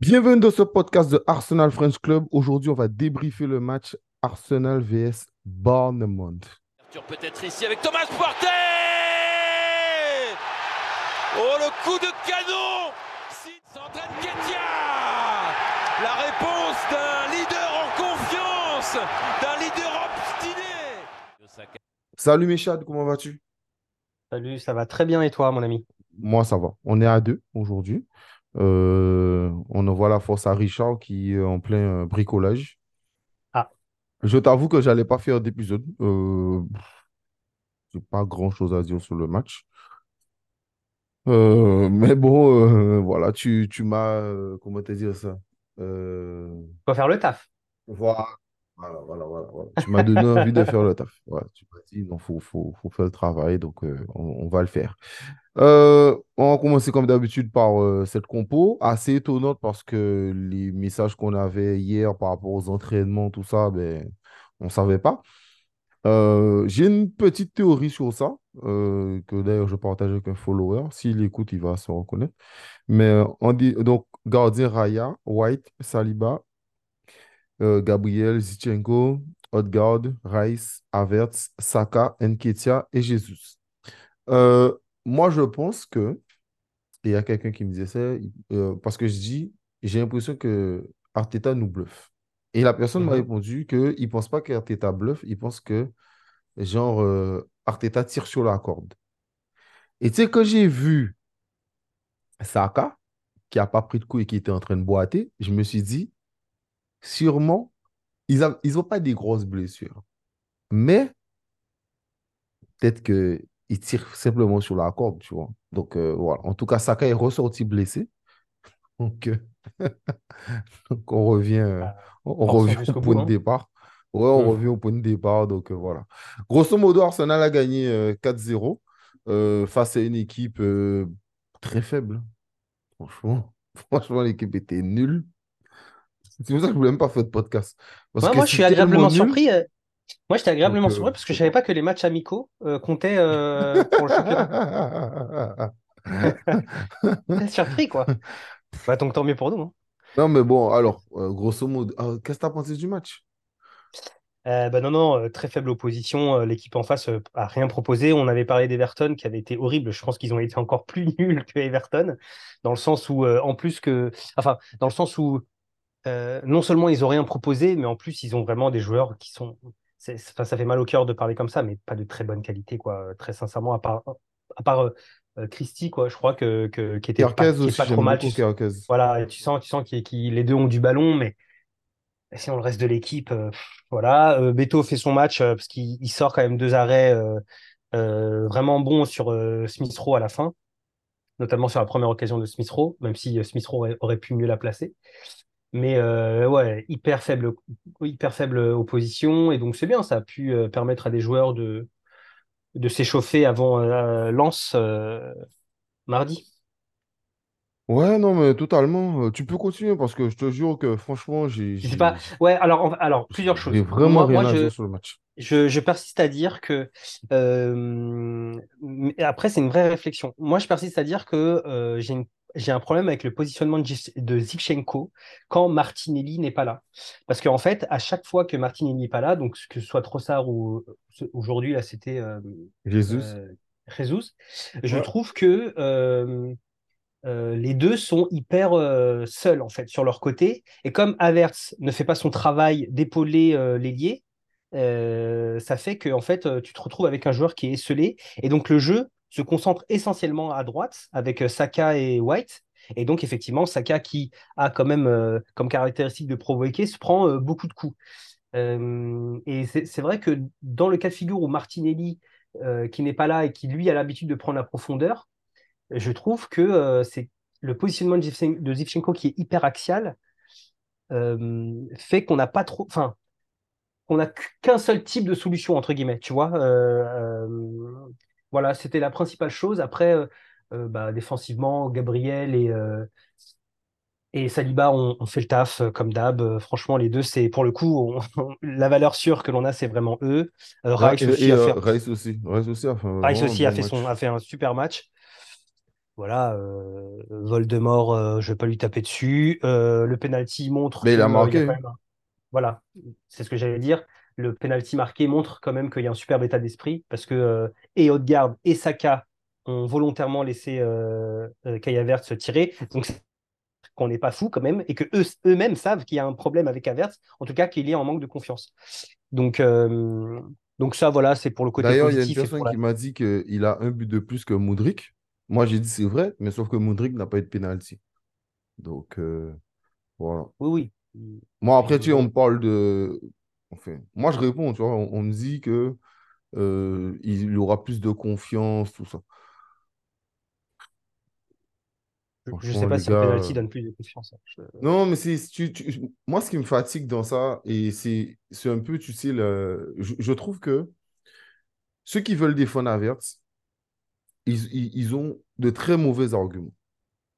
Bienvenue dans ce podcast de Arsenal French Club. Aujourd'hui, on va débriefer le match Arsenal vs Bournemouth. Peut-être ici avec Thomas Partey Oh, le coup de canon s'entraîne Ketia La réponse d'un leader en confiance, d'un leader obstiné. Salut Méchad, comment vas-tu? Salut, ça va très bien et toi, mon ami? Moi, ça va. On est à deux aujourd'hui. Euh, on envoie la force à Richard qui est en plein euh, bricolage. Ah. Je t'avoue que j'allais pas faire d'épisode. Euh, j'ai pas grand-chose à dire sur le match. Euh, mais bon, voilà, tu, tu m'as, comment te dire ça? Faut faire le taf. Voilà, voilà, voilà, voilà, Tu m'as donné envie de faire le taf. tu m'as dit, non, faut, faut, faire le travail, donc on, on, va le faire. Euh, on va commencer comme d'habitude par euh, cette compo, assez étonnante parce que les messages qu'on avait hier par rapport aux entraînements, tout ça, ben, on ne savait pas. Euh, j'ai une petite théorie sur ça, que d'ailleurs je partage avec un follower. S'il écoute, il va se reconnaître. Mais on dit donc gardien Raya, White, Saliba, Gabriel, Zichenko, Odegaard, Rice, Avertz, Saka, Nketia et Jesus. Moi, je pense que, il y a quelqu'un qui me disait ça, euh, parce que je dis, j'ai l'impression que Arteta nous bluffe. Et la personne m'a mhm. répondu qu'il ne pense pas qu'Arteta bluffe, il pense que, genre, euh, Arteta tire sur la corde. Et tu sais, quand j'ai vu Saka, qui n'a pas pris de coup et qui était en train de boiter, je me suis dit, sûrement, ils n'ont ils pas des grosses blessures. Mais peut-être que il tire simplement sur la corde, tu vois. Donc, euh, voilà. En tout cas, Saka est ressorti blessé. Donc, euh, on revient, euh, ah, on, revient au point de hein. départ. Ouais, on hmm. revient au point de départ. Donc, voilà. Grosso modo, Arsenal a gagné 4-0 face à une équipe très faible. Franchement, franchement l'équipe était nulle. C'est pour ça que je ne voulais même pas faire de podcast. moi, je suis agréablement surpris. Moi, j'étais agréablement surpris parce que je savais pas que les matchs amicaux euh, comptaient euh, pour le championnat. surpris, quoi. Bah, donc, tant mieux pour nous. Hein. Non, mais bon, alors, euh, grosso modo, qu'est-ce que tu as pensé du match? Bah non, non, très faible opposition. L'équipe en face a rien proposé. On avait parlé d'Everton qui avait été horrible. Je pense qu'ils ont été encore plus nuls que Everton, dans le sens où, en plus que, enfin, dans le sens où non seulement ils ont rien proposé, mais en plus ils ont vraiment des joueurs qui sont ça fait mal au cœur de parler comme ça, mais pas de très bonne qualité, quoi. Très sincèrement, à part, à part euh, euh, Christy, quoi. Je crois que, que qui était pas, trop mal. voilà, tu sens, tu sens que les deux ont du ballon, mais si on le reste de l'équipe, euh, voilà. Beto fait son match parce qu'il sort quand même deux arrêts vraiment bons sur Smith Rowe à la fin, notamment sur la première occasion de Smith Rowe, même si Smith Rowe aurait pu mieux la placer. Mais euh, ouais, hyper faible, hyper faible opposition. Et donc, c'est bien, ça a pu euh, permettre à des joueurs de, de s'échauffer avant euh, Lance mardi. Ouais, non, mais totalement. Tu peux continuer parce que je te jure que franchement, j'ai. pas. Ouais, alors, alors plusieurs choses. Vraiment rien à dire sur le match. Je, je, persiste à dire que. après, c'est une vraie réflexion. Moi, je persiste à dire que j'ai une j'ai un problème avec le positionnement de Zichenko quand Martinelli n'est pas là. Parce qu'en fait, à chaque fois que Martinelli n'est pas là, donc que ce soit Trossard ou aujourd'hui, là, c'était euh, Jesus. Euh, je trouve que euh, les deux sont hyper seuls, en fait, sur leur côté. Et comme Avertz ne fait pas son travail d'épauler l'ailier, ça fait que en fait, tu te retrouves avec un joueur qui est esselé. Et donc, le jeu se concentre essentiellement à droite avec euh, Saka et White. Et donc, effectivement, Saka, qui a quand même euh, comme caractéristique de provoquer, se prend euh, beaucoup de coups. et c'est vrai que dans le cas de figure où Martinelli, qui n'est pas là et qui, lui, a l'habitude de prendre la profondeur, je trouve que c'est le positionnement de Zivchenko qui est hyper axial, fait qu'on n'a pas trop. Enfin, on n'a qu'un seul type de solution, entre guillemets, tu vois. Voilà, c'était la principale chose. Après, euh, euh, bah, défensivement, Gabriel et, euh, et Saliba ont, fait le taf comme d'hab. franchement, les deux, c'est pour le coup, la valeur sûre que l'on a, c'est vraiment eux. Rice, aussi, a fait... aussi. a fait, son, a fait un super match. voilà, Voldemort, je vais pas lui taper dessus. Le penalty montre Mais il a marqué. Voilà, c'est ce que j'allais dire. Le penalty marqué montre quand même qu'il y a un superbe état d'esprit parce que euh, et Odegaard et Saka ont volontairement laissé euh, euh, Havertz se tirer. Donc qu'on n'est pas fou quand même et que eux, eux-mêmes savent qu'il y a un problème avec Havertz, en tout cas qu'il est en manque de confiance. Donc, euh, donc ça, voilà, c'est pour le côté D'ailleurs, il y a une personne la... qui m'a dit qu'il a un but de plus que Mudryk. Moi, j'ai dit c'est vrai, mais sauf que Mudryk n'a pas eu de penalty. Donc, euh, voilà. Oui, oui. Moi, après, tu on me parle de. Enfin, moi, je réponds, tu vois. On, on me dit que euh, il aura plus de confiance, tout ça. je ne sais pas si gars. penalty euh, donne plus de confiance. hein. Je- Non, mais c'est. tu- tu- Moi, ce qui me fatigue dans ça, et c'est c'est un peu, tu sais, le... je, je trouve que ceux qui veulent défendre Havertz, ils, ils, ils ont de très mauvais arguments.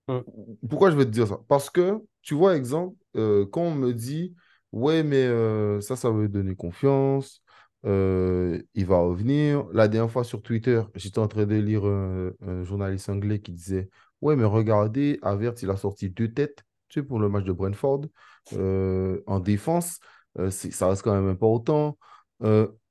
Hum, Pourquoi je vais te dire ça? Parce que, tu vois, exemple, euh, quand on me dit, ouais, mais euh, ça, ça veut donner confiance, euh, il va revenir. La dernière fois sur Twitter, j'étais en train de lire un, un journaliste anglais qui disait, ouais, mais regardez, Havertz, il a sorti deux têtes, tu sais, pour le match de Brentford, euh, en défense, euh, ça reste quand même important.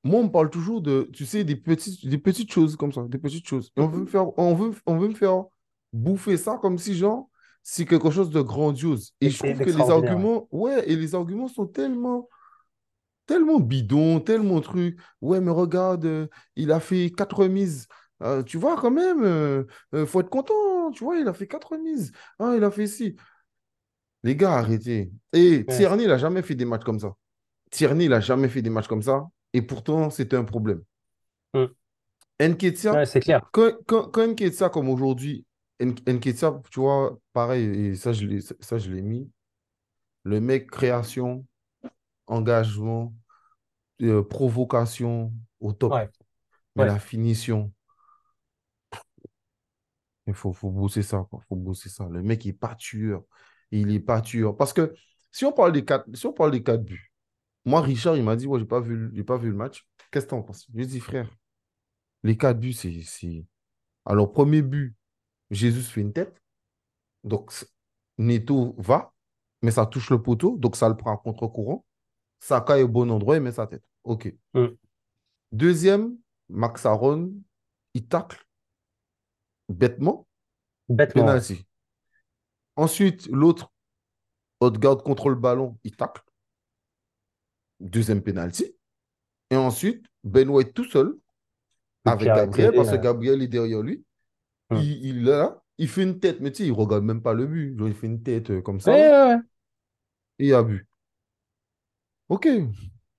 Moi, on me parle toujours de, tu sais, des petites, des petites choses comme ça, des petites choses. Et on veut me mhm. faire, on veut, on veut me faire bouffer ça comme si, genre, c'est quelque chose de grandiose. Et je trouve que les arguments, ouais, et les arguments sont tellement, tellement bidons, tellement trucs. Ouais, mais regarde, euh, il a fait quatre remises. Euh, tu vois, quand même, euh, euh, faut être content. Tu vois, il a fait quatre remises. Ah, il a fait ci. Les gars, arrêtez. Et Ouais, Tierney, il n'a jamais fait des matchs comme ça. Tierney, il n'a jamais fait des matchs comme ça. Et pourtant, c'était un problème. Ouais, c'est clair. quand, quand, comme aujourd'hui, Nketiah, tu vois, pareil, et ça, je l'ai, ça, je l'ai mis. Le mec, création, engagement, euh, provocation au top. Ouais, Mais ouais. la finition, il faut, faut bosser ça, quoi. faut bosser ça. Le mec est pas tueur. Il est pas tueur. Parce que si on parle des quatre, si on parle des quatre buts, moi, Richard, il m'a dit, ouais, j'ai pas vu, j'ai pas vu le match. Qu'est-ce que t'en penses? Je lui ai dit, frère, les quatre buts, c'est, c'est... Alors, premier but, Jésus fait une tête. Donc, Neto va, mais ça touche le poteau. Donc, ça le prend à contre-courant. Saka est au bon endroit, il met sa tête. OK. Deuxième, Max Aaron, il tacle bêtement, Bêtement, penalty. Ensuite, l'autre, Odegaard contrôle le ballon, il tacle. Deuxième penalty. Et ensuite, Ben White tout seul, avec Gabriel, parce que euh, Gabriel est derrière lui. Il, il là, il fait une tête, mais tu sais, il regarde même pas le but. Il fait une tête euh, comme ça, Ouais, ouais, et il a but. OK.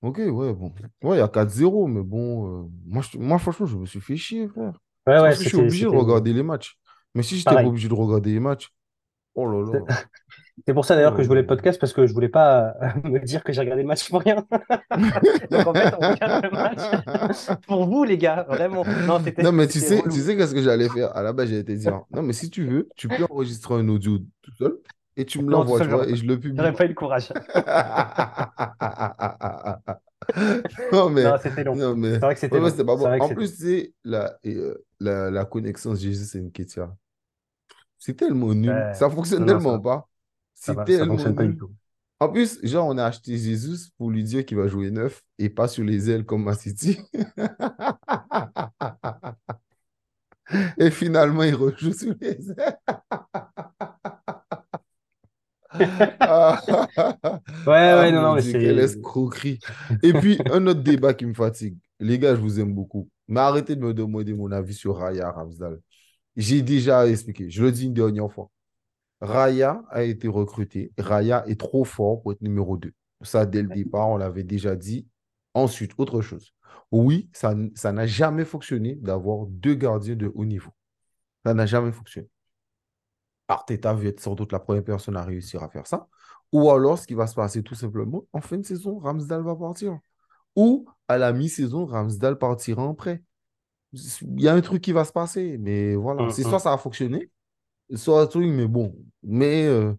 OK, ouais, bon. Ouais, il y a 4-0, mais bon, euh, moi, je- moi, franchement, je me suis fait chier, frère. Ouais, ouais, Parce que je suis obligé de regarder les matchs. Mais si je n'étais pas obligé de regarder les matchs, oh là là. C'est pour ça d'ailleurs que je voulais le Oh. podcast parce que je voulais pas euh, me dire que j'ai regardé le match pour rien. Donc en fait, on regarde le match pour vous, les gars, vraiment. Non, mais tu sais, relou. tu sais qu'est-ce que j'allais faire? À la base, j'allais te dire, non, mais si tu veux, tu peux enregistrer un audio tout seul et tu me l'envoies, seul, tu vois, j'aurais et je le j'aurais publie. pas eu le courage. Non, mais, Non, c'était long. non, mais, C'est vrai que c'était ouais, pas bon. En plus, tu sais, la, euh, la, la connexion Jésus et Nketiah, c'est tellement nul. Ouais. Ça fonctionne non, tellement ça, pas. Ça C'est va, ça tellement fonctionne pas du nul. tout. En plus, genre, on a acheté Jésus pour lui dire qu'il va jouer neuf et pas sur les ailes comme Man City. Et finalement, il rejoue sur les ailes. Ah, Ouais, ah, ouais, non, non, mais Dieu, quelle c'est. escroquerie. Et puis, un autre débat qui me fatigue. Les gars, je vous aime beaucoup. Mais arrêtez de me demander mon avis sur Raya Ramsdale. J'ai déjà expliqué. Je le dis une dernière fois. Raya a été recruté. Raya est trop fort pour être numéro 2. Ça, dès le départ, on l'avait déjà dit. Ensuite, autre chose. Oui, ça n'a jamais fonctionné d'avoir deux gardiens de haut niveau. Ça n'a jamais fonctionné. Arteta va être sans doute la première personne à réussir à faire ça. Ou alors, ce qui va se passer tout simplement, en fin de saison, Ramsdale va partir. Ou à la mi-saison, Ramsdale partira en prêt. Il y a un truc qui va se passer, mais voilà. Hum, C'est hum. soit ça a fonctionné, soit truc, mais bon. Mais euh,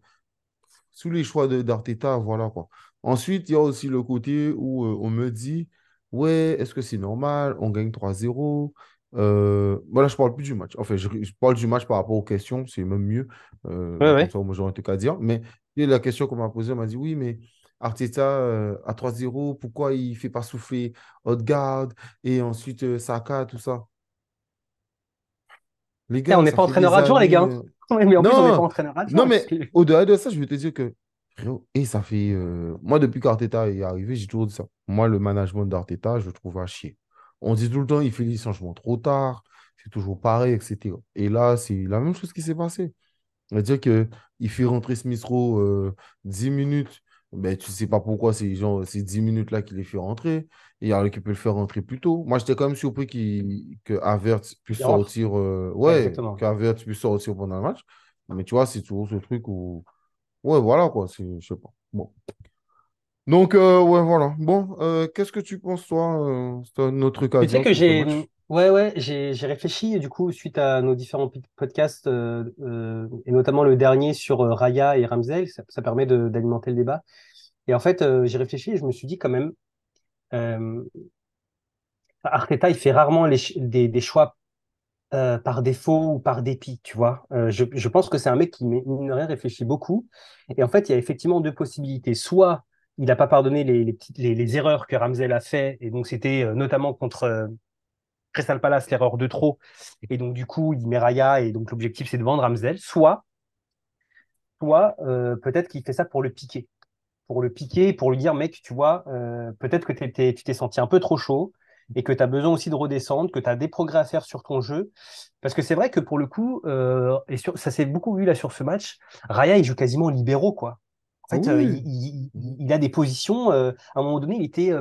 sous les choix d'Arteta, voilà quoi. Ensuite, il y a aussi le côté où euh, on me dit, ouais, est-ce que c'est normal? On gagne 3-0. Euh, voilà, je parle plus du match. Enfin, je, je parle du match par rapport aux questions, c'est même mieux. Euh, Ouais, ouais. ça, moi, j'aurais tout qu'à dire. Mais la question qu'on m'a posée, on m'a dit oui, mais Arteta euh, à 3-0, pourquoi il ne fait pas souffler Odegaard et ensuite Saka, tout ça? Les Eh, on n'est pas entraîneur adjoint, les gars. hein. euh, mais en plus, on n'est pas Non, entraîneur non, adjoint. parce mais au-delà de ça, je vais te dire que, et ça fait. euh, moi, depuis qu'Arteta est arrivé, j'ai toujours dit ça. Moi, le management d'Arteta, je le trouve à chier. On dit tout le temps, il fait les changements trop tard, c'est toujours pareil, etc. Et là, c'est la même chose qui s'est passé. C'est-à-dire qu'il fait rentrer Smith Rowe euh, 10 minutes. Ben, tu sais pas pourquoi c'est genre, ces 10 minutes-là qu'il les fait rentrer. Il y en a qui peut le faire rentrer plus tôt. Moi, j'étais quand même surpris qu'il, que Havertz puisse sortir. euh, Ouais, qu'Havertz puisse sortir pendant le match. Mais tu vois, c'est toujours ce truc où. Ouais, voilà quoi. Je sais pas. Bon. Donc, euh, ouais, voilà. Bon, euh, qu'est-ce que tu penses, toi? c'est un autre truc à Tu sais que j'ai? Ouais, ouais, j'ai, réfléchi du coup suite à nos différents podcasts euh, euh, et notamment le dernier sur euh, Raya et Ramsey, ça, permet d'alimenter le débat. Et en fait, j'ai réfléchi et je me suis dit quand même, euh, Arteta, il fait rarement des, des choix par défaut ou par dépit, tu vois. Je, je pense que c'est un mec qui, mine rien, réfléchit beaucoup. Et en fait, il y a effectivement deux possibilités. Soit il n'a pas pardonné les, les, petites, les, les erreurs que Ramsey a fait, et donc c'était notamment contre Crystal Palace l'erreur de trop. Et donc, du coup, il met Raya, et donc l'objectif, c'est de vendre Ramsey. Soit, soit euh, peut-être qu'il fait ça pour le piquer. Pour le piquer, pour lui dire, mec, tu vois, euh, peut-être que tu t'es senti un peu trop chaud et que tu as besoin aussi de redescendre, que tu as des progrès à faire sur ton jeu. Parce que c'est vrai que pour le coup, euh, et sur- ça s'est beaucoup vu là sur ce match, Raya, il joue quasiment libéraux, quoi. En fait, euh, il, il- il a des positions, euh, à un moment donné, il était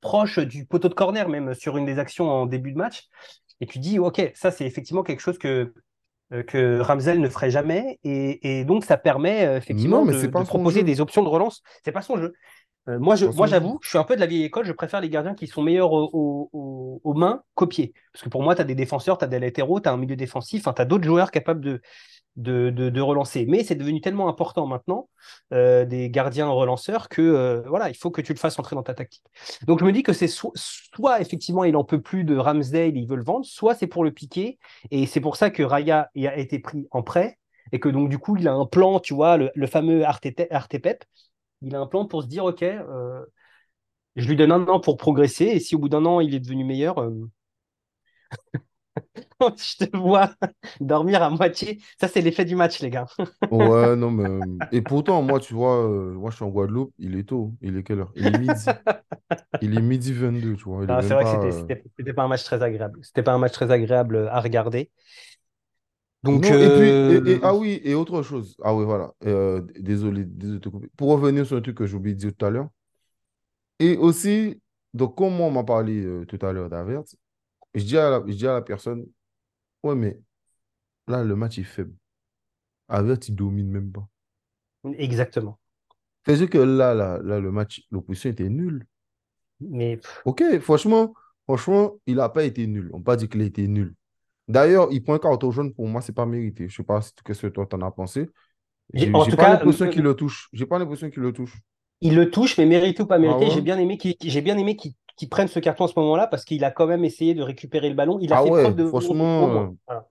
proche du poteau de corner, même sur une des actions en début de match. Et tu dis, OK, ça, c'est effectivement quelque chose que, euh, que Ramsel ne ferait jamais. Et, et donc, ça permet euh, effectivement Non, mais de, proposer jeu. des options de relance. C'est pas son jeu. Euh, moi, je, moi, j'avoue, je suis un peu de la vieille école. Je préfère les gardiens qui sont meilleurs au- au- au- aux mains qu'aux pieds. Parce que pour moi, tu as des défenseurs, tu as des latéraux, tu as un milieu défensif, tu as d'autres joueurs capables de, de, relancer. Mais c'est devenu tellement important maintenant, euh, des gardiens relanceurs, que euh, voilà, il faut que tu le fasses entrer dans ta tactique. Donc je me dis que c'est so- soit effectivement il en peut plus de Ramsdale, il veut le vendre, soit c'est pour le piquer. Et c'est pour ça que Raya a été pris en prêt. Et que donc du coup il a un plan, tu vois, le, fameux Artepep, il a un plan pour se dire, ok, euh, je lui donne un an pour progresser, et si au bout d'un an il est devenu meilleur, je te vois dormir à moitié. Ça, c'est l'effet du match, les gars. Ouais, non, mais. Et pourtant, moi, tu vois, euh, moi, je suis en Guadeloupe, il est tôt. Il est quelle heure? Il est midi. Il est midi 22, tu vois. C'est vrai que pas. euh, c'était, c'était pas un match très agréable. C'était pas un match très agréable à regarder. Donc, Non, et puis, et, et- euh, ah oui, et autre chose. Ah oui, voilà. Euh, désolé, désolé de te couper. Pour revenir sur un truc que j'ai oublié de dire tout à l'heure. Et aussi, donc, comme on m'a parlé euh, tout à l'heure d'Avert, je dis à la, je dis à la personne, ouais, mais là, le match est faible. Avert, il domine même pas. exactement. C'est-à-dire que là, là, là, le match, l'opposition était nulle. Mais Ok, franchement, franchement, il n'a pas été nul. On ne peut pas dire qu'il a été nul. D'ailleurs, il prend un carton jaune, pour moi, c'est pas mérité. Je sais pas ce que toi t'en as pensé. j'ai- en pas l'impression qu'il le touche. J'ai pas l'impression qu'il le touche. il le touche, mais mérité ou pas Ah mérité, j'ai ouais? bien aimé qu'il, j'ai bien aimé qu'il, qu'il prenne ce carton à ce moment-là parce qu'il a quand même essayé de récupérer le ballon. Il a Ah fait ouais, preuve de franchement, euh. Voilà.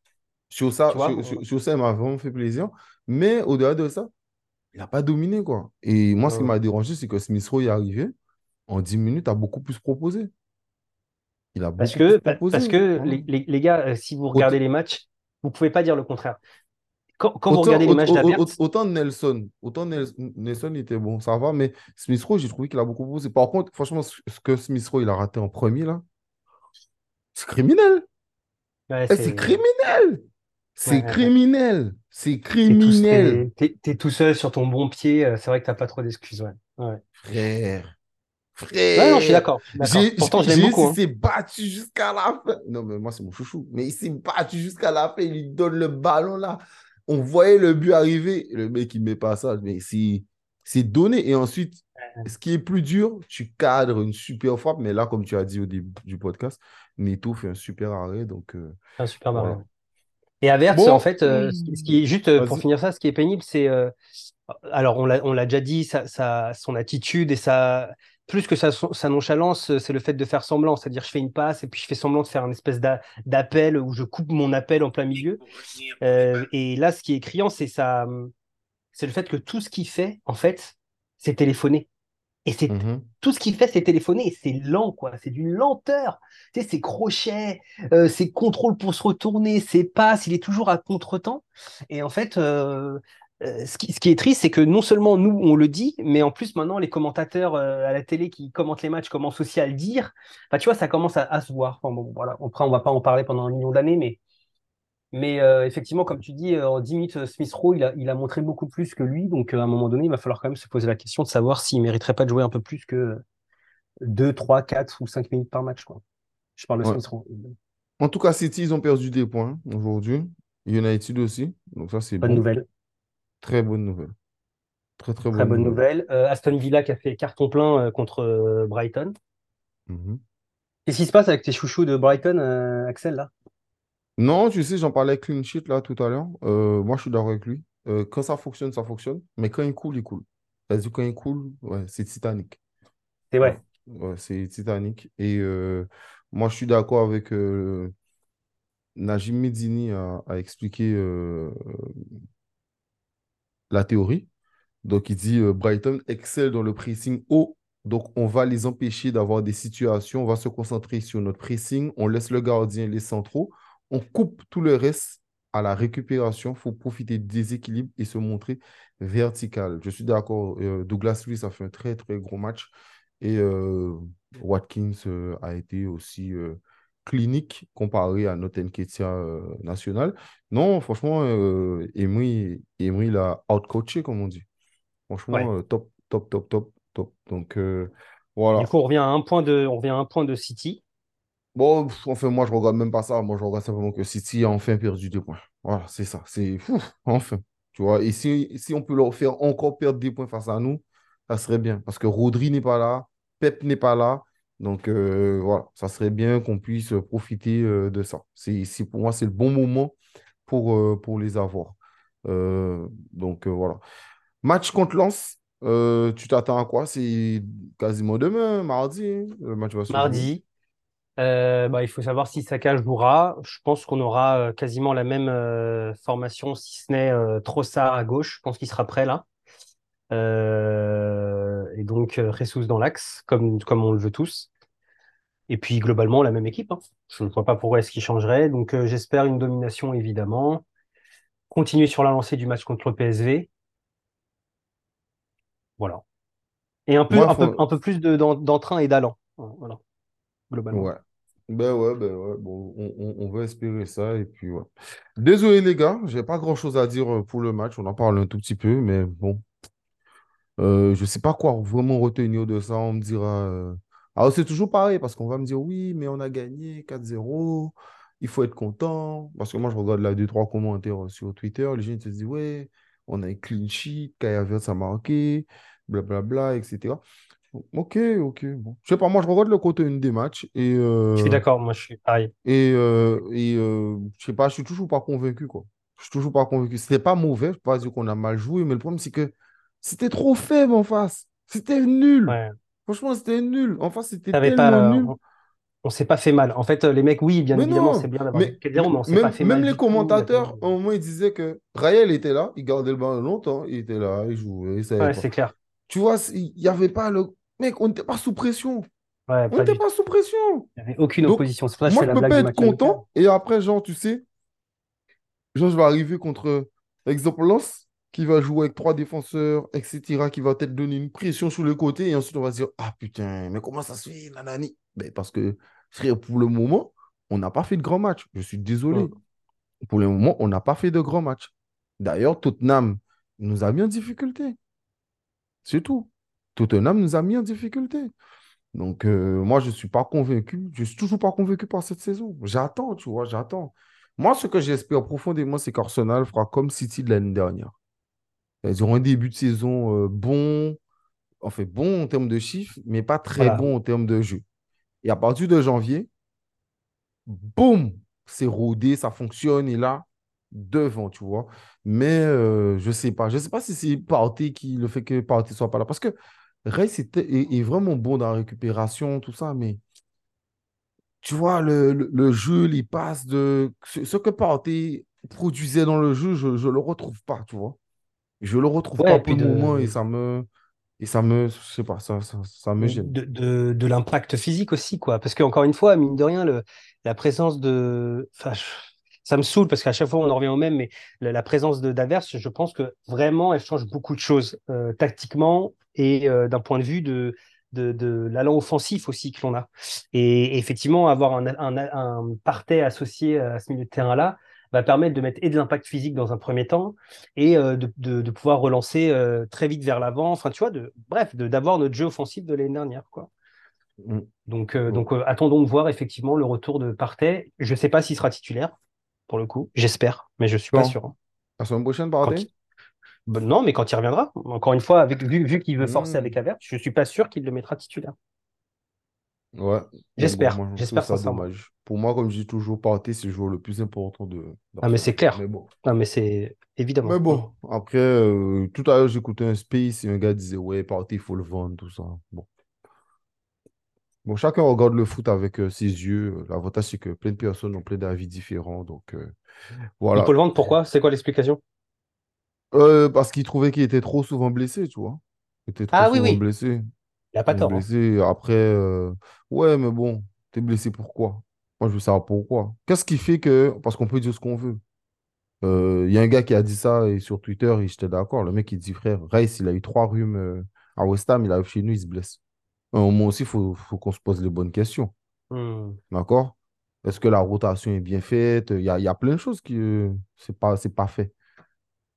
sur ça, vois, sur, sur- sur ça, il m'a vraiment fait plaisir. Mais au-delà de ça, il n'a pas dominé, quoi. Et moi, ce qui m'a dérangé, c'est que Smith Rowe est arrivé. En 10 minutes, a beaucoup plus proposé. Il a parce que, plus pa- proposé. parce que les, les- gars, euh, si vous regardez les matchs, vous pouvez pas dire le contraire. Quand, quand vous Autant, regardez les matchs d'Avertz, aut- autant Nelson, autant Nels- Nelson était bon, ça va, mais Smith Rowe, j'ai trouvé qu'il a beaucoup proposé. Par contre, franchement, ce que Smith Rowe, il a raté en premier, là, c'est criminel. ouais, Eh, c'est c'est, criminel. C'est ouais, ouais, ouais. criminel. C'est T'es tout, criminel. t'es- t'es- t'es tout seul sur ton bon pied, euh, c'est vrai que t'as pas trop d'excuses. Ouais. Ouais. Frère. Ouais, non, je suis Frère. d'accord. je suis d'accord. J'ai, Pourtant, je l'aime beaucoup. il hein. s'est battu jusqu'à la fin. Non, mais moi, c'est mon chouchou. Mais il s'est battu jusqu'à la fin. Il lui donne le ballon là. On voyait le but arriver. Le mec, il met pas ça. Mais c'est, c'est donné. Et ensuite, ce qui est plus dur, tu cadres une super frappe. Mais là, comme tu as dit au début du podcast, Neto fait un super arrêt. Donc, euh, C'est un super voilà. Et Havertz, Bon, en fait, euh, ce qui est juste euh, pour finir ça, ce qui est pénible, c'est. euh, alors, on l'a on l'a déjà dit, sa, sa- son attitude et sa. Plus que sa, sa nonchalance, c'est le fait de faire semblant. C'est-à-dire, je fais une passe et puis je fais semblant de faire une espèce d'appel où je coupe mon appel en plein milieu. Euh, et là, ce qui est criant, c'est ça, c'est le fait que tout ce qu'il fait, en fait, c'est téléphoner. Et c'est Mhm. tout ce qu'il fait, c'est téléphoner. Et c'est lent, quoi. C'est d'une lenteur. Tu sais, ses crochets, euh, ses contrôles pour se retourner, ses passes, il est toujours à contre-temps. Et en fait, euh, euh, ce, qui, ce qui est triste, c'est que non seulement nous, on le dit, mais en plus, maintenant, les commentateurs euh, à la télé qui commentent les matchs commencent aussi à le dire. Enfin, tu vois, ça commence à, à se voir. Enfin, bon, voilà. Après, on va pas en parler pendant un million d'années, mais mais euh, effectivement, comme tu dis, en 10 minutes, Smith Rowe, il a, il a montré beaucoup plus que lui. Donc, à un moment donné, il va falloir quand même se poser la question de savoir s'il mériterait pas de jouer un peu plus que 2, 3, 4 ou 5 minutes par match. Quoi. Je parle de Ouais. Smith Rowe. En tout cas, City, ils ont perdu des points aujourd'hui. United aussi. Donc ça, c'est bon. nouvelle. Très bonne nouvelle. Très, très Très bonne bonne nouvelle. nouvelle. Euh, Aston Villa qui a fait carton plein euh, contre euh, Brighton. Mhm. Qu'est-ce qui se passe avec tes chouchous de Brighton, Axel, là? Non, tu sais, j'en parlais avec Clean Sheet là tout à l'heure. Moi, je suis d'accord avec lui. Quand ça fonctionne, ça fonctionne. Mais quand il coule, il coule. C'est-à-dire quand il coule, ouais, c'est Titanic. C'est vrai. ouais, c'est Titanic. Et euh, moi, je suis d'accord avec euh, Najim Medini a, a expliqué euh, la théorie. Donc, il dit euh, Brighton excelle dans le pressing haut. Donc, on va les empêcher d'avoir des situations. On va se concentrer sur notre pressing. On laisse le gardien, les centraux. On coupe tout le reste à la récupération. Il faut profiter du déséquilibre et se montrer vertical. Je suis d'accord. euh, Douglas Luiz a fait un très, très gros match. Et euh, Watkins a été aussi clinique comparé à notre Nketiah euh, national. Non, franchement, euh, Emery, Emery l'a outcoaché, comme on dit. Franchement, Ouais. euh, top, top, top, top, top. Donc, euh, Du voilà. coup, on revient à un point de, on revient à un point de City. Bon, enfin, moi, je regarde même pas ça. Moi, je regarde simplement que City a enfin perdu deux points. Voilà, c'est ça. C'est fou, enfin. Tu vois, et si, si on peut leur faire encore perdre des points face à nous, ça serait bien. Parce que Rodri n'est pas là, Pep n'est pas là. Donc, euh, voilà, ça serait bien qu'on puisse profiter euh, de ça. Pour moi, c'est le bon moment pour, euh, pour les avoir. Donc, voilà. Match contre Lens, tu t'attends à quoi? C'est quasiment demain, mardi, hein, le match va se. Mardi, bah, il faut savoir si Saka jouera. Je pense qu'on aura quasiment la même formation, si ce n'est Trossard à gauche. Je pense qu'il sera prêt là. Euh, et donc euh, Jesus dans l'axe, comme, comme on le veut tous. Et puis globalement, la même équipe. hein. Je ne vois pas pourquoi est-ce qu'il changerait. Donc euh, j'espère une domination, évidemment. Continuer sur la lancée du match contre le PSV. Voilà. Et un peu, Moi, un peu, un peu plus de- d'en- d'entrain et d'allant. Voilà, globalement. Ouais. Ben ouais, ben ouais. Bon, on, on- va espérer ça. Et puis, ouais. Désolé, les gars, j'ai pas grand-chose à dire euh, pour le match. On en parle un tout petit peu, mais bon. Euh, je sais pas quoi vraiment retenir de ça. On me dira. euh, Alors, c'est toujours pareil, parce qu'on va me dire oui, mais on a gagné 4-0. Il faut être content. Parce que moi, je regarde là deux, trois commentaires euh, sur Twitter. Les gens te disent ouais, on a un clean sheet, Kai Havertz a marqué, blablabla, etc. Ok, ok. Bon. Je sais pas, moi, je regarde le contenu des matchs et. Je suis euh, d'accord, moi je suis pareil. et, euh, et euh, je sais pas, je suis toujours pas convaincu, quoi. Je suis toujours pas convaincu. C'était pas mauvais, je peux pas dire qu'on a mal joué, mais le problème, c'est que c'était trop faible en face. C'était nul. Ouais. Franchement, c'était nul. En face, c'était tellement pas, nul. on, on s'est pas fait mal. En fait, euh, les mecs, oui, bien Mais évidemment, c'est bien d'avoir mais, dit 4-0, mais on s'est même, pas fait même mal les a pas commentateurs, au moment, ils disaient que Raël était là, il gardait le ballon longtemps, il était là, il jouait, il Ouais, c'est clair. Tu vois, il n'y avait pas le. Mec, on n'était pas sous pression. Ouais, On n'était pas sous pression. Il y avait aucune Donc, opposition. Moi, je la peux pas être content. Et après, genre, tu sais, genre, je vais arriver contre, exemple, Lens, qui va jouer avec trois défenseurs, etc., qui va peut-être donner une pression sur le côté. Et ensuite, on va se dire, ah putain, mais comment ça se fait, nanani? Ben, parce que, frère, pour le moment, on n'a pas fait de grand match. Je suis désolé. Pour le moment, on n'a pas fait de grand match. D'ailleurs, Tottenham nous a mis en difficulté. C'est tout. Tottenham nous a mis en difficulté. Donc, euh, moi, je ne suis pas convaincu. Je ne suis toujours pas convaincu par cette saison. J'attends, tu vois, j'attends. Moi, ce que j'espère profondément, c'est qu'Arsenal fera comme City de l'année dernière. Ils auront un début de saison euh, bon, en fait, bon en termes de chiffres, mais pas très Voilà. bon en termes de jeu. Et à partir de janvier, boum, c'est rodé, ça fonctionne, et là, devant, tu vois. Mais euh, je ne sais pas. Je ne sais pas si c'est Partey qui, le fait que Partey ne soit pas là. Parce que était- est, est vraiment bon dans la récupération, tout ça, mais tu vois, le, le, le jeu, il passe de. Ce, ce que Partey produisait dans le jeu, je ne le retrouve pas, tu vois. Je le retrouve Ouais, pas et pour moment et ça me. Et ça me. Je sais pas, ça, ça, ça me gêne. de, de, de l'impact physique aussi, quoi. Parce qu'encore une fois, mine de rien, le, la présence de. Enfin, je- ça me saoule parce qu'à chaque fois, on en revient au même, mais la, la présence de d'Averse, je pense que vraiment, elle change beaucoup de choses euh, tactiquement et euh, d'un point de vue de, de, de l'allant offensif aussi que l'on a. Et, et effectivement, avoir un, un, un parterre associé à ce milieu de terrain-là va permettre de mettre et de l'impact physique dans un premier temps et euh, de, de, de pouvoir relancer euh, très vite vers l'avant. Enfin, tu vois, de, bref, de- d'avoir notre jeu offensif de l'année dernière, quoi. Mm. Donc, euh, Ouais. donc attendons de voir effectivement le retour de Partey. Je ne sais pas s'il sera titulaire, pour le coup. J'espère, mais je suis pas sûr. hein. la semaine prochaine, Partey? Ben non, mais quand il reviendra, encore une fois, avec, vu, vu qu'il veut forcer avec Hmm. Havertz, je suis pas sûr qu'il le mettra titulaire. Ouais, mais bon, J'espère, j'espère sincèrement. dommage. Pour moi, comme je dis toujours, Partey, c'est le joueur le plus important de Ah, mais c'est clair. Mais bon. Non, mais c'est Mais évidemment. bon, après, euh, tout à l'heure, j'écoutais un space et un gars disait, ouais, Partey, il faut le vendre, tout ça. Bon. Bon, chacun regarde le foot avec euh, ses yeux. L'avantage, c'est que plein de personnes ont plein d'avis différents. Donc, euh, Il faut voilà. le vendre, pourquoi? C'est quoi l'explication? Parce qu'il trouvait qu'il était trop souvent blessé, tu vois. Il était trop Ah oui, souvent oui, blessé. Il a pas tort. hein. Blessé. Après, euh, ouais, mais bon, t'es blessé pourquoi? Moi, je veux savoir pourquoi. Qu'est-ce qui fait que. Parce qu'on peut dire ce qu'on veut. Euh, Il y a un gars qui a dit ça et sur Twitter et j'étais d'accord. Le mec, il dit, frère, Rice, il a eu trois rhumes euh, à West Ham, il arrive chez nous, il se blesse. Un moment aussi, il faut, faut qu'on se pose les bonnes questions. Hmm. D'accord? Est-ce que la rotation est bien faite? Il y a, y a plein de choses qui. c'est pas, c'est pas fait.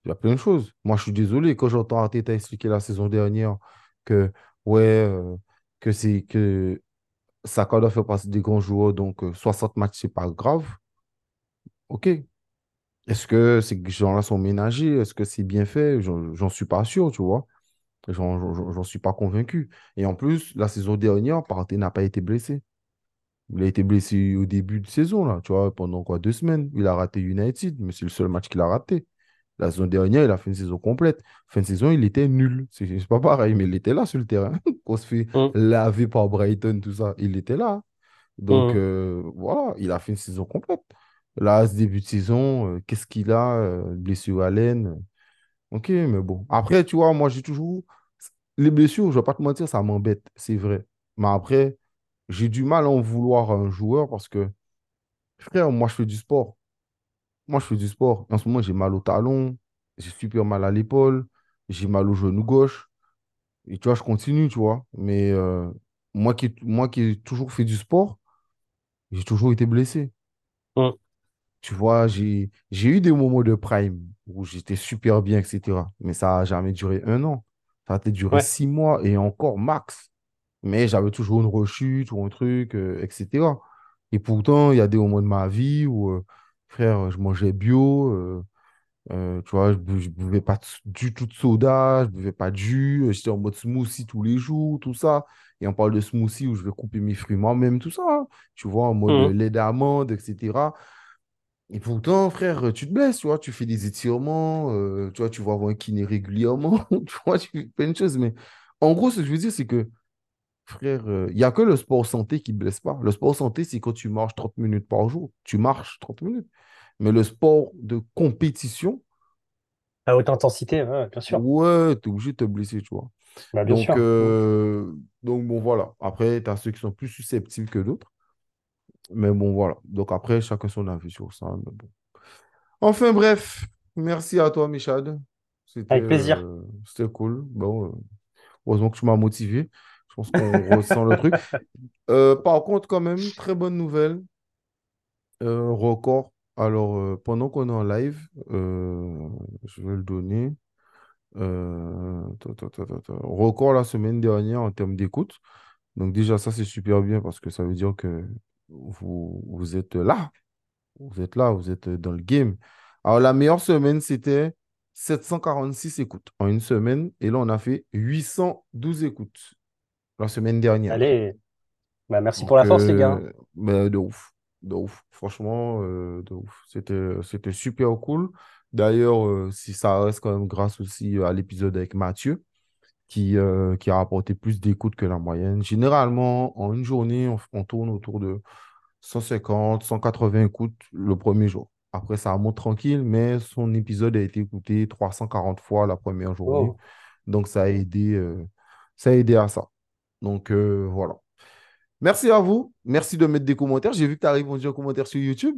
Il y a plein de choses. Moi, je suis désolé quand j'entends Arteta expliquer la saison dernière que, ouais, euh, que c'est que Saka doit faire partie des grands joueurs, donc euh, 60 matchs, c'est pas grave. OK. Est-ce que ces gens-là sont ménagés? Est-ce que c'est bien fait? J'en suis pas sûr, tu vois. J'en suis pas convaincu. Et en plus, la saison dernière, Partey n'a pas été blessé. Il a été blessé au début de saison, là, tu vois, pendant quoi, deux semaines? Il a raté United, mais c'est le seul match qu'il a raté. La saison dernière, il a fait une saison complète. Fin de saison, il était nul. C'est pas pareil, mais il était là sur le terrain. On se fait Hmm. laver par Brighton, tout ça. Il était là. Donc, Hmm. euh, voilà, il a fait une saison complète. Là, ce début de saison, euh, qu'est-ce qu'il a? euh, blessure à l'aine. Ok, mais bon. Après, tu vois, moi, j'ai toujours. Les blessures, je vais pas te mentir, ça m'embête, c'est vrai. Mais après, j'ai du mal à en vouloir à un joueur parce que, frère, moi, je fais du sport. Moi, je fais du sport. En ce moment, j'ai mal au talon, j'ai super mal à l'épaule, j'ai mal au genou gauche. Et tu vois, je continue, tu vois. Mais euh, moi qui, moi qui ai toujours fait du sport, j'ai toujours été blessé. Tu vois, j'ai, j'ai eu des moments de prime où j'étais super bien, etc. Mais ça n'a jamais duré un an. Ça a duré Ouais. six mois et encore max. Mais j'avais toujours une rechute ou un truc, euh, etc. Et pourtant, il y a des moments de ma vie où, euh, frère, je mangeais bio. euh, euh, tu vois, je ne buvais pas du tout de soda, je buvais pas de jus, euh, j'étais en mode smoothie tous les jours, tout ça. Et on parle de smoothie où je vais couper mes fruits moi-même, tout ça. hein. Tu vois, en mode Hmm. lait d'amande, etc. Et pourtant, frère, tu te blesses, tu vois, tu fais des étirements, euh, tu vois, tu vas voir un kiné régulièrement, tu vois, tu fais plein de choses. Mais en gros, ce que je veux dire, c'est que, frère, euh, il n'y a que le sport santé qui ne blesse pas. Le sport santé, c'est quand tu marches 30 minutes par jour. Tu marches 30 minutes. Mais le sport de compétition, À haute intensité, ouais, bien sûr. Ouais, t'es obligé de te blesser, tu vois. Bah, bien Donc, sûr. Euh, donc bon, voilà. Après, tu as ceux qui sont plus susceptibles que d'autres. Mais bon, voilà. Donc après, chacun son avis sur ça. mais bon. Enfin, bref. Merci à toi, Michad. C'était Avec plaisir. euh, c'était cool. Bon, heureusement que tu m'as motivé. Je pense qu'on ressent le truc. Euh, par contre, quand même, très bonne nouvelle. Euh, record. Alors, euh, pendant qu'on est en live, je vais le donner. Record la semaine dernière en termes d'écoute. Donc déjà, ça, c'est super bien parce que ça veut dire que vous, vous êtes là. Vous êtes là, vous êtes dans le game. Alors, la meilleure semaine, c'était 746 écoutes en une semaine. Et là, on a fait 812 écoutes la semaine dernière. Allez, bah, merci pour la force, les gars. euh, ben, de ouf. De ouf. Franchement, euh, de ouf. C'était, c'était super cool. D'ailleurs, euh, si ça reste quand même grâce aussi à l'épisode avec Mathieu. qui, euh, qui a rapporté plus d'écoutes que la moyenne. Généralement, en une journée, on, on tourne autour de 150, 180 écoutes le premier jour. Après, ça remonte tranquille, mais son épisode a été écouté 340 fois la première journée. Oh. Donc, ça a aidé, euh, ça a aidé à ça. Donc, euh, voilà. Merci à vous. Merci de mettre des commentaires. J'ai vu que tu as répondu en commentaire sur YouTube.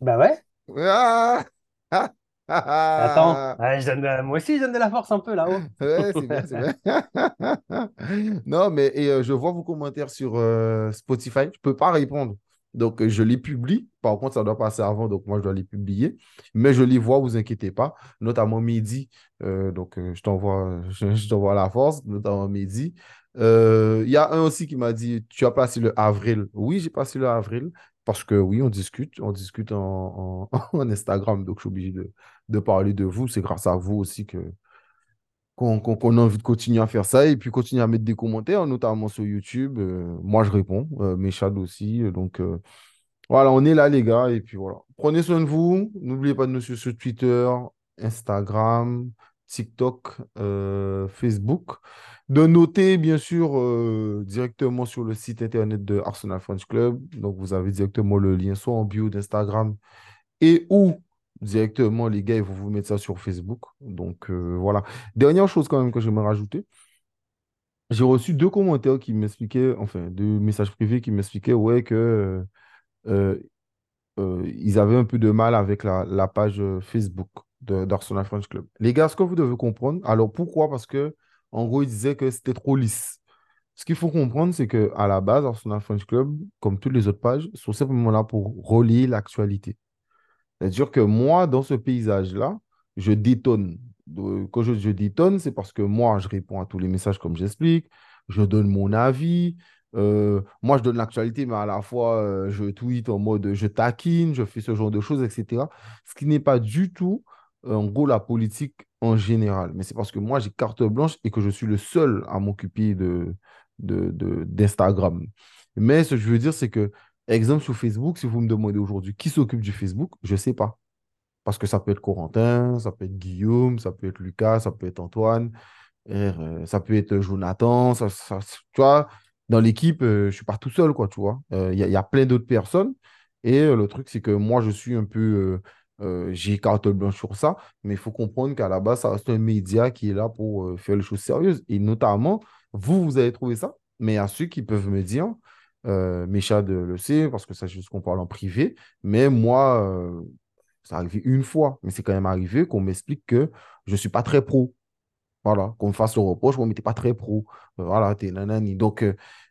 Bah ouais. Ah! Attends, Ouais, je donne de- moi aussi je donne de la force un peu là-haut. Ouais, c'est bien, c'est bien. Non, mais et, euh, je vois vos commentaires sur euh, Spotify. Je ne peux pas répondre. Donc, je les publie. Par contre, ça doit passer avant, donc moi, je dois les publier. Mais je les vois, vous inquiétez pas. Notamment. Euh, donc, je t'envoie, je, je t'envoie la force, notamment Mehdi. Euh, Il y a un aussi qui m'a dit, tu as passé le avril. Oui, j'ai passé le avril. Parce que oui, on discute, on discute en, Instagram, donc je suis obligé de, de parler de vous. C'est grâce à vous aussi que, qu'on a envie de continuer à faire ça et puis continuer à mettre des commentaires, notamment sur YouTube. Euh, moi, je réponds, euh, mes aussi. Donc, euh, voilà, on est là, les gars. Et puis voilà. Prenez soin de vous. N'oubliez pas de nous suivre sur Twitter, Instagram, TikTok, euh, Facebook. De noter, bien sûr, euh, directement sur le site internet de Arsenal French Club. Donc, vous avez directement le lien soit en bio d'Instagram et ou directement, les gars, ils vont vous mettre ça sur Facebook. Donc, euh, voilà. Dernière chose quand même que j'aimerais rajouter. J'ai reçu deux commentaires qui m'expliquaient, enfin, deux messages privés qui m'expliquaient, ouais, que ils avaient un peu de mal avec la, page Facebook d'Arsenal French Club. Les gars, ce que vous devez comprendre, alors pourquoi? Parce que, en gros, ils disaient que c'était trop lisse. Ce qu'il faut comprendre, c'est que à la base, Arsenal French Club, comme toutes les autres pages, sont simplement là pour relier l'actualité. C'est-à-dire que moi, dans ce paysage-là, je détonne. Quand je, détonne, c'est parce que moi, je réponds à tous les messages comme j'explique, je donne mon avis. euh, moi, je donne l'actualité, mais à la fois, euh, je tweete en mode je taquine, je fais ce genre de choses, etc. Ce qui n'est pas du tout, en gros, la politique en général. Mais c'est parce que moi, j'ai carte blanche et que je suis le seul à m'occuper de, de, de- d'Instagram. Mais ce que je veux dire, c'est que Exemple sur Facebook, si vous me demandez aujourd'hui qui s'occupe du Facebook, je ne sais pas. Parce que ça peut être Corentin, ça peut être Guillaume, ça peut être Lucas, ça peut être Antoine, euh, ça peut être Jonathan. Ça, tu vois, dans l'équipe, euh, je ne suis pas tout seul, quoi, tu vois. Euh, Il y, a plein d'autres personnes. Et le truc, c'est que moi, je suis un peu. Euh, j'ai carte blanche sur ça, mais il faut comprendre qu'à la base, ça reste un média qui est là pour euh, faire les choses sérieuses. Et notamment, vous, vous avez trouvé ça, mais il y a ceux qui peuvent me dire. Euh, Méchad le sait parce que ça, c'est juste qu'on parle en privé. Mais moi, euh, ça arrivé une fois. Mais c'est quand même arrivé qu'on m'explique que je ne suis pas très pro. Voilà, qu'on me fasse le reproche, on n'était pas très pro. Voilà, t'es nanani. Donc,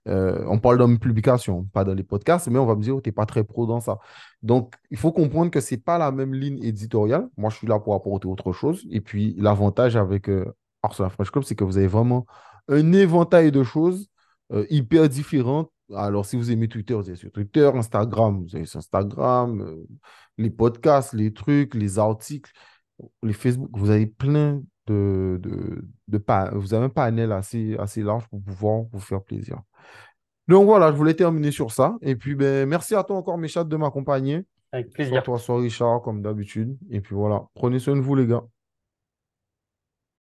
euh, on parle dans mes publications, pas dans les podcasts, mais on va me dire, tu n'es pas très pro dans ça. Donc, il faut comprendre que ce n'est pas la même ligne éditoriale. Moi, je suis là pour apporter autre chose. Et puis, l'avantage avec euh, Arsenal French Club, c'est que vous avez vraiment un éventail de choses euh, hyper différentes. Alors, si vous aimez Twitter, vous avez sur Twitter, Instagram, vous avez sur Instagram, euh, les podcasts, les trucs, les articles, les Facebook, vous avez plein de, de, vous avez un panel assez large pour pouvoir vous faire plaisir. Donc voilà, je voulais terminer sur ça. Et puis, ben, merci à toi encore, Méchat, de m'accompagner. Avec Soit plaisir. toi, soit Richard, comme d'habitude. Et puis voilà, prenez soin de vous, les gars.